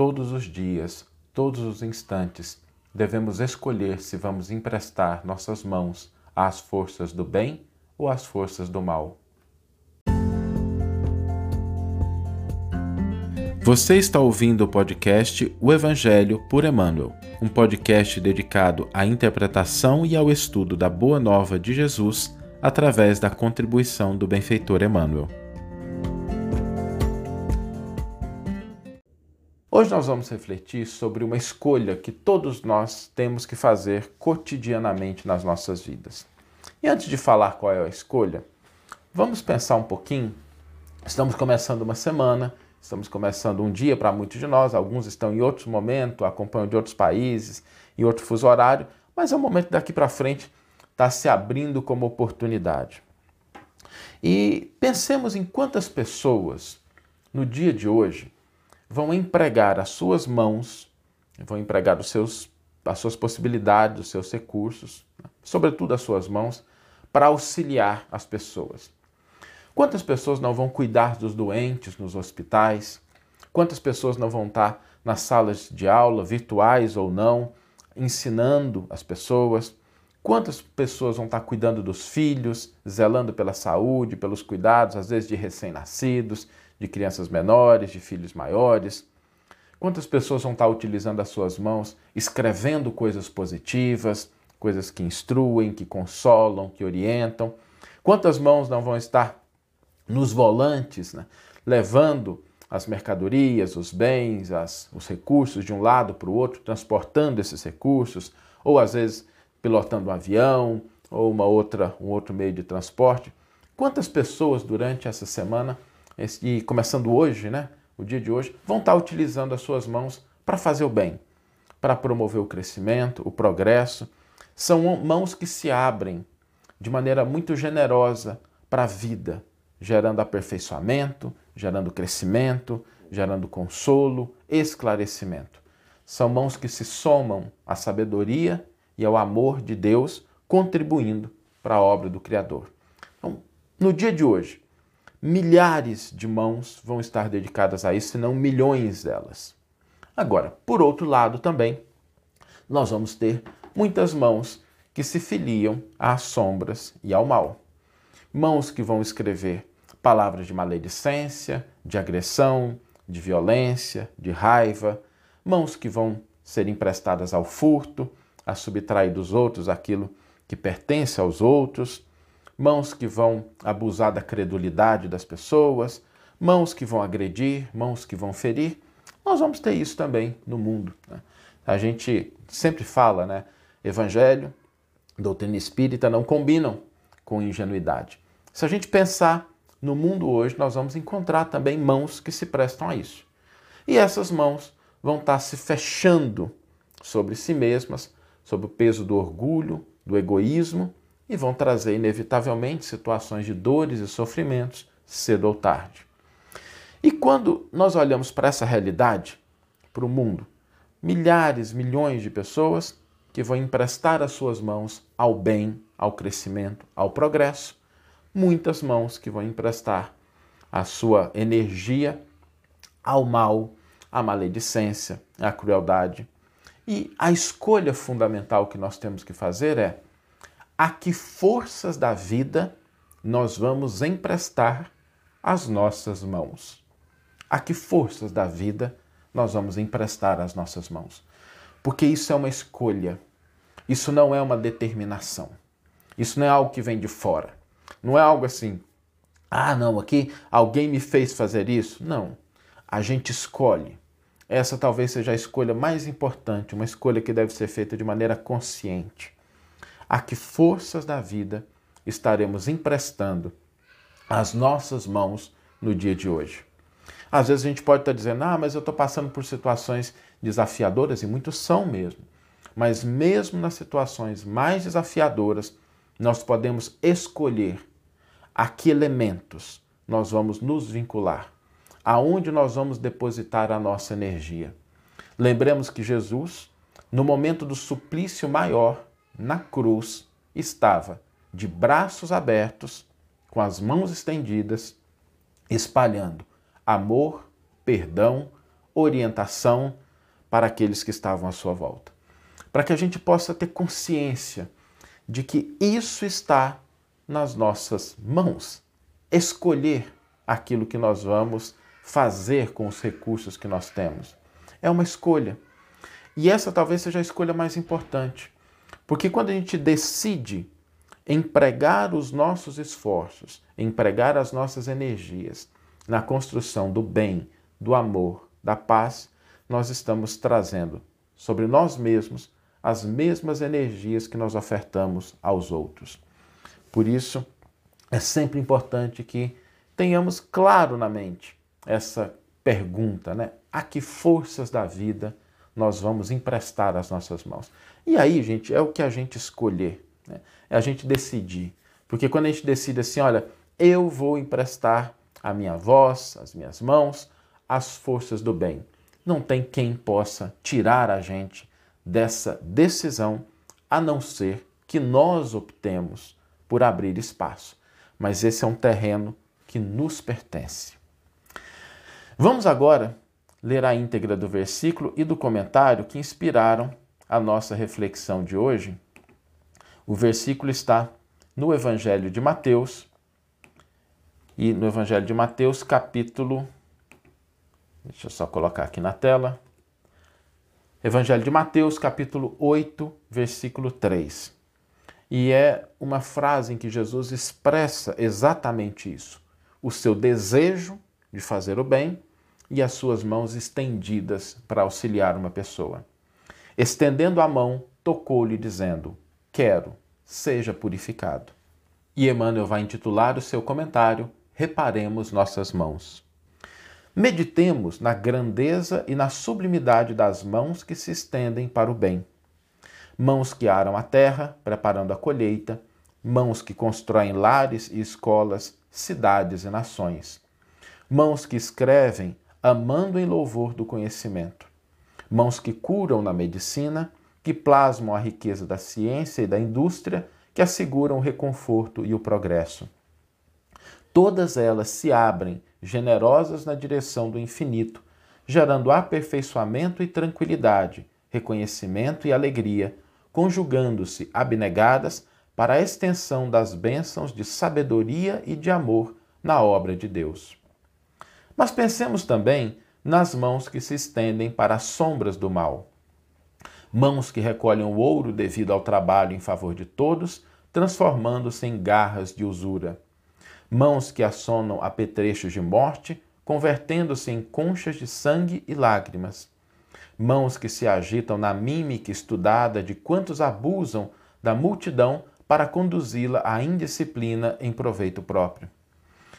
todos os dias, todos os instantes, devemos escolher se vamos emprestar nossas mãos às forças do bem ou às forças do mal. Você está ouvindo o podcast O Evangelho por Emmanuel, um podcast dedicado à interpretação e ao estudo da Boa Nova de Jesus através da contribuição do benfeitor Emmanuel. Hoje nós vamos refletir sobre uma escolha que todos nós temos que fazer cotidianamente nas nossas vidas. E antes de falar qual é a escolha, vamos pensar um pouquinho. Estamos começando uma semana, estamos começando um dia para muitos de nós, alguns estão em outro momento, acompanham de outros países, em outro fuso horário, mas é um momento daqui para frente está se abrindo como oportunidade. E pensemos em quantas pessoas no dia de hoje vão empregar as suas mãos, vão empregar os seus, as suas possibilidades, os seus recursos, sobretudo as suas mãos, para auxiliar as pessoas. Quantas pessoas não vão cuidar dos doentes nos hospitais? Quantas pessoas não vão estar nas salas de aula, virtuais ou não, ensinando as pessoas? Quantas pessoas vão estar cuidando dos filhos, zelando pela saúde, pelos cuidados, às vezes de recém-nascidos, de crianças menores, de filhos maiores? Quantas pessoas vão estar utilizando as suas mãos, escrevendo coisas positivas, coisas que instruem, que consolam, que orientam? Quantas mãos não vão estar nos volantes, né, levando as mercadorias, os bens, as, os recursos de um lado para o outro, transportando esses recursos, ou às vezes pilotando um avião ou uma outra, um outro meio de transporte. Quantas pessoas durante essa semana, e começando hoje, né, o dia de hoje, vão estar utilizando as suas mãos para fazer o bem, para promover o crescimento, o progresso? São mãos que se abrem de maneira muito generosa para a vida, gerando aperfeiçoamento, gerando crescimento, gerando consolo, esclarecimento. São mãos que se somam à sabedoria e ao amor de Deus, contribuindo para a obra do Criador. Então, no dia de hoje, milhares de mãos vão estar dedicadas a isso, se não milhões delas. Agora, por outro lado também, nós vamos ter muitas mãos que se filiam às sombras e ao mal. Mãos que vão escrever palavras de maledicência, de agressão, de violência, de raiva, mãos que vão ser emprestadas ao furto, a subtrair dos outros aquilo que pertence aos outros, mãos que vão abusar da credulidade das pessoas, mãos que vão agredir, mãos que vão ferir. Nós vamos ter isso também no mundo. Né? A gente sempre fala, né? Evangelho, doutrina espírita não combinam com ingenuidade. Se a gente pensar no mundo hoje, nós vamos encontrar também mãos que se prestam a isso. E essas mãos vão estar se fechando sobre si mesmas, sob o peso do orgulho, do egoísmo e vão trazer inevitavelmente situações de dores e sofrimentos cedo ou tarde. E quando nós olhamos para essa realidade, para o mundo, milhares, milhões de pessoas que vão emprestar as suas mãos ao bem, ao crescimento, ao progresso, muitas mãos que vão emprestar a sua energia ao mal, à maledicência, à crueldade, e a escolha fundamental que nós temos que fazer é a que forças da vida nós vamos emprestar as nossas mãos. A que forças da vida nós vamos emprestar as nossas mãos. Porque isso é uma escolha. Isso não é uma determinação. Isso não é algo que vem de fora. Não é algo assim, ah, não, aqui alguém me fez fazer isso. Não. A gente escolhe. Essa talvez seja a escolha mais importante, uma escolha que deve ser feita de maneira consciente. A que forças da vida estaremos emprestando às nossas mãos no dia de hoje? Às vezes a gente pode estar dizendo, ah, mas eu estou passando por situações desafiadoras, e muitos são mesmo. Mas mesmo nas situações mais desafiadoras, nós podemos escolher a que elementos nós vamos nos vincular aonde nós vamos depositar a nossa energia. Lembremos que Jesus, no momento do suplício maior, na cruz, estava de braços abertos, com as mãos estendidas, espalhando amor, perdão, orientação para aqueles que estavam à sua volta. Para que a gente possa ter consciência de que isso está nas nossas mãos. Escolher aquilo que nós vamos fazer com os recursos que nós temos. É uma escolha. E essa talvez seja a escolha mais importante. Porque quando a gente decide empregar os nossos esforços, empregar as nossas energias na construção do bem, do amor, da paz, nós estamos trazendo sobre nós mesmos as mesmas energias que nós ofertamos aos outros. Por isso, é sempre importante que tenhamos claro na mente essa pergunta, né? A que forças da vida nós vamos emprestar as nossas mãos? E aí, gente, é o que a gente escolher, né? é a gente decidir. Porque quando a gente decide assim, olha, eu vou emprestar a minha voz, as minhas mãos, as forças do bem. Não tem quem possa tirar a gente dessa decisão, a não ser que nós optemos por abrir espaço. Mas esse é um terreno que nos pertence. Vamos agora ler a íntegra do versículo e do comentário que inspiraram a nossa reflexão de hoje. O versículo está no Evangelho de Mateus, e no Evangelho de Mateus, capítulo. Deixa eu só colocar aqui na tela. Evangelho de Mateus, capítulo 8, versículo 3. E é uma frase em que Jesus expressa exatamente isso: o seu desejo de fazer o bem e as suas mãos estendidas para auxiliar uma pessoa. Estendendo a mão, tocou-lhe, dizendo: Quero, seja purificado. E Emmanuel vai intitular o seu comentário Reparemos nossas mãos. Meditemos na grandeza e na sublimidade das mãos que se estendem para o bem. Mãos que aram a terra, preparando a colheita, mãos que constroem lares e escolas, cidades e nações. Mãos que escrevem, amando em louvor do conhecimento. Mãos que curam na medicina, que plasmam a riqueza da ciência e da indústria, que asseguram o reconforto e o progresso. Todas elas se abrem generosas na direção do infinito, gerando aperfeiçoamento e tranquilidade, reconhecimento e alegria, conjugando-se abnegadas para a extensão das bênçãos de sabedoria e de amor na obra de Deus. Mas pensemos também nas mãos que se estendem para as sombras do mal. Mãos que recolhem o ouro devido ao trabalho em favor de todos, transformando-se em garras de usura. Mãos que assonam apetrechos de morte, convertendo-se em conchas de sangue e lágrimas, mãos que se agitam na mímica estudada de quantos abusam da multidão para conduzi-la à indisciplina em proveito próprio,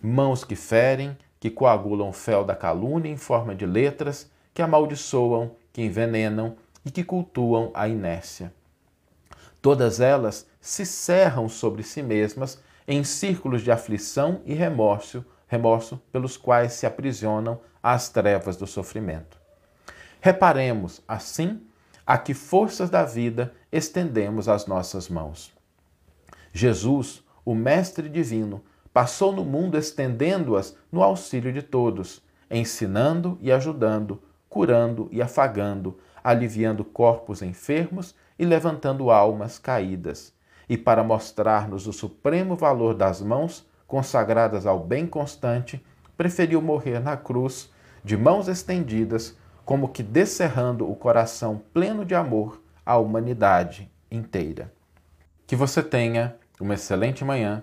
mãos que ferem, que coagulam o fel da calúnia em forma de letras, que amaldiçoam, que envenenam e que cultuam a inércia. Todas elas se cerram sobre si mesmas em círculos de aflição e remorso, remorso pelos quais se aprisionam às trevas do sofrimento. Reparemos, assim, a que forças da vida estendemos as nossas mãos. Jesus, o Mestre Divino, passou no mundo estendendo-as no auxílio de todos, ensinando e ajudando, curando e afagando, aliviando corpos enfermos e levantando almas caídas e para mostrar-nos o supremo valor das mãos consagradas ao bem constante, preferiu morrer na cruz, de mãos estendidas, como que descerrando o coração pleno de amor à humanidade inteira. Que você tenha uma excelente manhã,